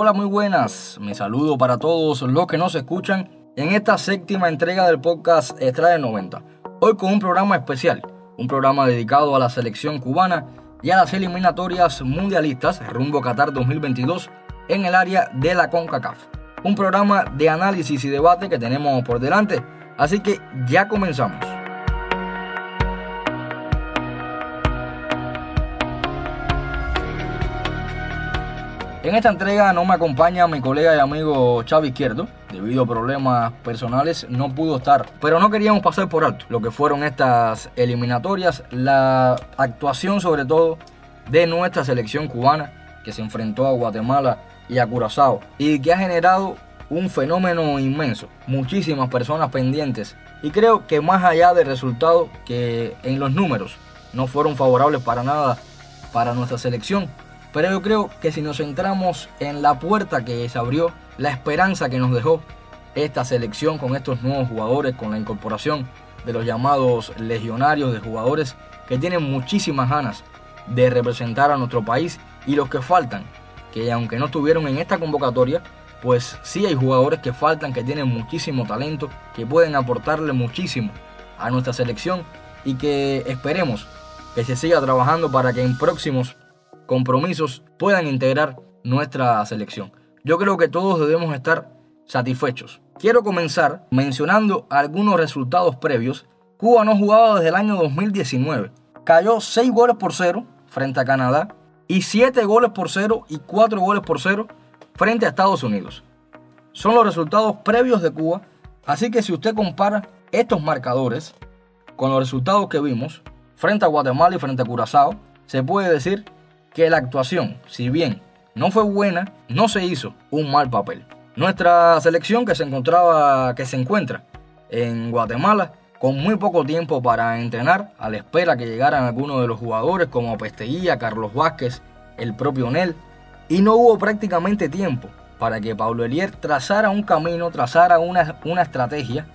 Hola, muy buenas. Me saludo para todos los que nos escuchan en esta séptima entrega del podcast Extra de 90. Hoy con un programa especial, un programa dedicado a la selección cubana y a las eliminatorias mundialistas rumbo Qatar 2022 en el área de la CONCACAF. Un programa de análisis y debate que tenemos por delante, así que ya comenzamos. En esta entrega no me acompaña mi colega y amigo Xavi Izquierdo. Debido a problemas personales no pudo estar. Pero no queríamos pasar por alto lo que fueron estas eliminatorias. La actuación sobre todo de nuestra selección cubana que se enfrentó a Guatemala y a Curazao. Y que ha generado un fenómeno inmenso. Muchísimas personas pendientes. Y creo que más allá del resultado que en los números no fueron favorables para nada para nuestra selección pero yo creo que si nos centramos en la puerta que se abrió, la esperanza que nos dejó esta selección con estos nuevos jugadores, con la incorporación de los llamados legionarios de jugadores que tienen muchísimas ganas de representar a nuestro país y los que faltan, que aunque no estuvieron en esta convocatoria, pues sí hay jugadores que faltan, que tienen muchísimo talento, que pueden aportarle muchísimo a nuestra selección y que esperemos que se siga trabajando para que en próximos compromisos puedan integrar nuestra selección. Yo creo que todos debemos estar satisfechos. Quiero comenzar mencionando algunos resultados previos. Cuba no jugaba desde el año 2019. Cayó 6 goles por 0 frente a Canadá y 7 goles por 0 y 4 goles por 0 frente a Estados Unidos. Son los resultados previos de Cuba, así que si usted compara estos marcadores con los resultados que vimos frente a Guatemala y frente a Curazao, se puede decir que la actuación, si bien no fue buena, no se hizo un mal papel. Nuestra selección que se encontraba, que se encuentra en Guatemala, con muy poco tiempo para entrenar, a la espera que llegaran algunos de los jugadores como Pesteguía, Carlos Vázquez, el propio Nel, y no hubo prácticamente tiempo para que Pablo Elier trazara un camino, trazara una, una estrategia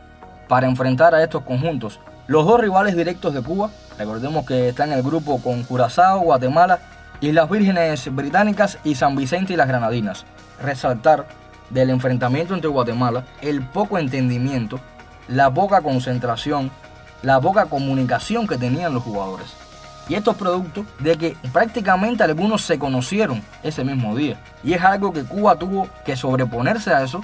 para enfrentar a estos conjuntos. Los dos rivales directos de Cuba, recordemos que están en el grupo con Curazao, Guatemala Islas Vírgenes Británicas y San Vicente y las Granadinas. Resaltar del enfrentamiento entre Guatemala el poco entendimiento, la poca concentración, la poca comunicación que tenían los jugadores. Y esto es producto de que prácticamente algunos se conocieron ese mismo día. Y es algo que Cuba tuvo que sobreponerse a eso.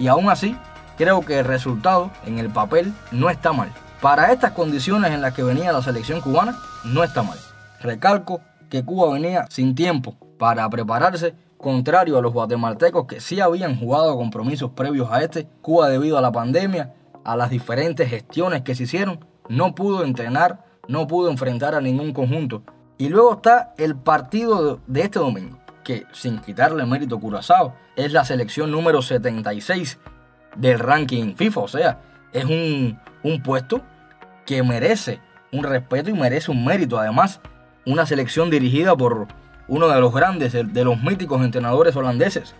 Y aún así, creo que el resultado en el papel no está mal. Para estas condiciones en las que venía la selección cubana, no está mal. Recalco que Cuba venía sin tiempo para prepararse, contrario a los guatemaltecos que sí habían jugado compromisos previos a este. Cuba debido a la pandemia, a las diferentes gestiones que se hicieron, no pudo entrenar, no pudo enfrentar a ningún conjunto. Y luego está el partido de este domingo, que sin quitarle mérito a Curazao, es la selección número 76 del ranking FIFA, o sea, es un, un puesto que merece un respeto y merece un mérito. Además, una selección dirigida por uno de los grandes, de los míticos entrenadores holandeses,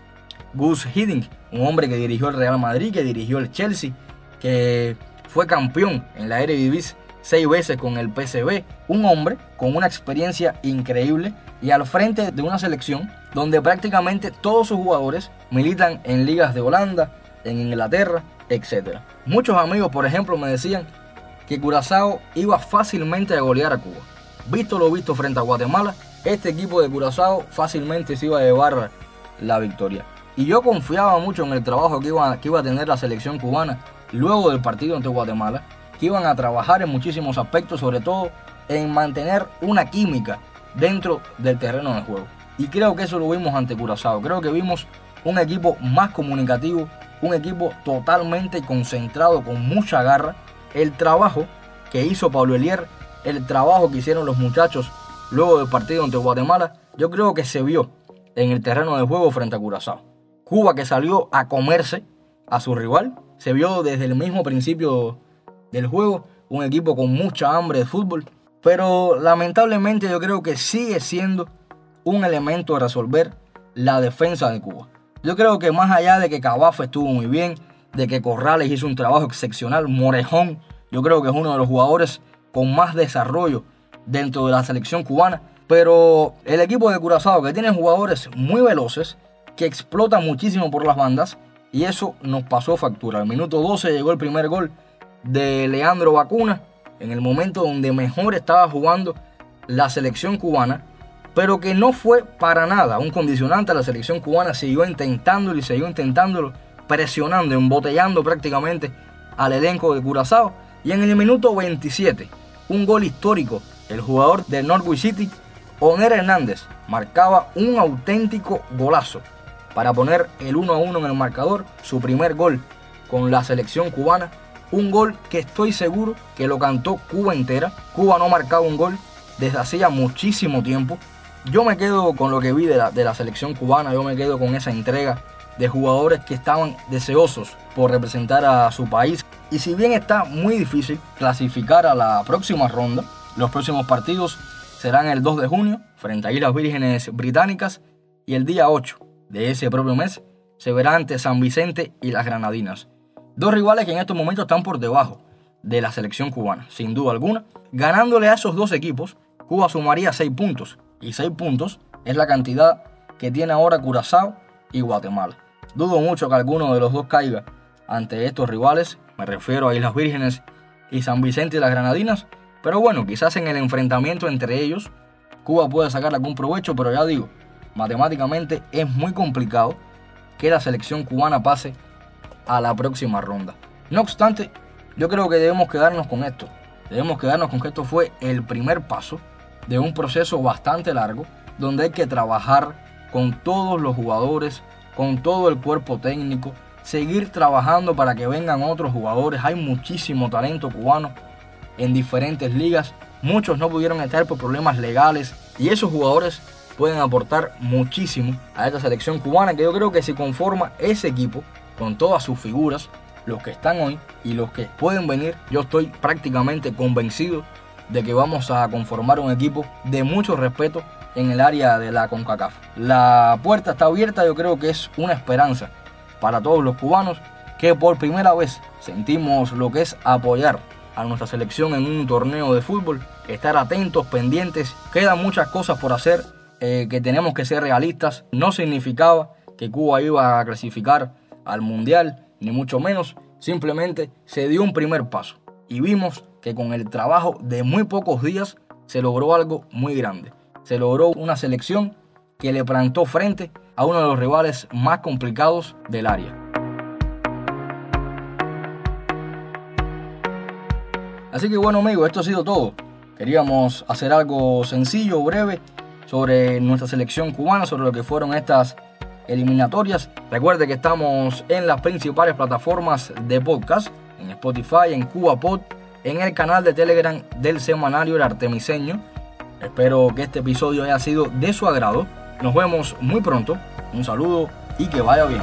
Gus Hiddink, un hombre que dirigió el Real Madrid, que dirigió el Chelsea, que fue campeón en la Eredivisie seis veces con el PSV, un hombre con una experiencia increíble y al frente de una selección donde prácticamente todos sus jugadores militan en ligas de Holanda, en Inglaterra, etc. Muchos amigos, por ejemplo, me decían que Curazao iba fácilmente a golear a Cuba. Visto lo visto frente a Guatemala, este equipo de Curazao fácilmente se iba a llevar la victoria. Y yo confiaba mucho en el trabajo que iba, que iba a tener la selección cubana luego del partido ante Guatemala, que iban a trabajar en muchísimos aspectos, sobre todo en mantener una química dentro del terreno de juego. Y creo que eso lo vimos ante Curazao. Creo que vimos un equipo más comunicativo, un equipo totalmente concentrado, con mucha garra. El trabajo que hizo Pablo Elier el trabajo que hicieron los muchachos luego del partido ante Guatemala, yo creo que se vio en el terreno de juego frente a Curazao. Cuba que salió a comerse a su rival, se vio desde el mismo principio del juego, un equipo con mucha hambre de fútbol, pero lamentablemente yo creo que sigue siendo un elemento a resolver la defensa de Cuba. Yo creo que más allá de que Cabafa estuvo muy bien, de que Corrales hizo un trabajo excepcional, Morejón, yo creo que es uno de los jugadores con más desarrollo dentro de la selección cubana. Pero el equipo de Curazao, que tiene jugadores muy veloces, que explota muchísimo por las bandas y eso nos pasó factura. Al minuto 12 llegó el primer gol de Leandro Vacuna en el momento donde mejor estaba jugando la selección cubana, pero que no fue para nada un condicionante. La selección cubana siguió intentándolo y siguió intentándolo, presionando, embotellando prácticamente al elenco de Curazao. Y en el minuto 27, un gol histórico, el jugador del Norwich City, Oner Hernández, marcaba un auténtico golazo para poner el 1 a 1 en el marcador, su primer gol con la selección cubana. Un gol que estoy seguro que lo cantó Cuba entera. Cuba no marcaba un gol desde hacía muchísimo tiempo. Yo me quedo con lo que vi de la, de la selección cubana, yo me quedo con esa entrega de jugadores que estaban deseosos por representar a su país. Y si bien está muy difícil clasificar a la próxima ronda, los próximos partidos serán el 2 de junio frente a Islas Vírgenes Británicas y el día 8 de ese propio mes se verá ante San Vicente y las Granadinas. Dos rivales que en estos momentos están por debajo de la selección cubana, sin duda alguna. Ganándole a esos dos equipos, Cuba sumaría 6 puntos. Y 6 puntos es la cantidad que tiene ahora Curazao y Guatemala. Dudo mucho que alguno de los dos caiga ante estos rivales. Me refiero a Islas Vírgenes y San Vicente y las Granadinas. Pero bueno, quizás en el enfrentamiento entre ellos, Cuba puede sacar algún provecho, pero ya digo, matemáticamente es muy complicado que la selección cubana pase a la próxima ronda. No obstante, yo creo que debemos quedarnos con esto. Debemos quedarnos con que esto fue el primer paso de un proceso bastante largo donde hay que trabajar con todos los jugadores, con todo el cuerpo técnico, seguir trabajando para que vengan otros jugadores. Hay muchísimo talento cubano en diferentes ligas. Muchos no pudieron estar por problemas legales y esos jugadores pueden aportar muchísimo a esta selección cubana que yo creo que si conforma ese equipo con todas sus figuras, los que están hoy y los que pueden venir, yo estoy prácticamente convencido de que vamos a conformar un equipo de mucho respeto en el área de la CONCACAF. La puerta está abierta, yo creo que es una esperanza para todos los cubanos que por primera vez sentimos lo que es apoyar a nuestra selección en un torneo de fútbol, estar atentos, pendientes, quedan muchas cosas por hacer eh, que tenemos que ser realistas. No significaba que Cuba iba a clasificar al Mundial, ni mucho menos. Simplemente se dio un primer paso y vimos que con el trabajo de muy pocos días se logró algo muy grande. Se logró una selección que le plantó frente a uno de los rivales más complicados del área. Así que bueno amigos, esto ha sido todo. Queríamos hacer algo sencillo, breve, sobre nuestra selección cubana, sobre lo que fueron estas eliminatorias. Recuerde que estamos en las principales plataformas de podcast, en Spotify, en CubaPod, en el canal de Telegram del semanario El Artemiseño. Espero que este episodio haya sido de su agrado. Nos vemos muy pronto. Un saludo y que vaya bien.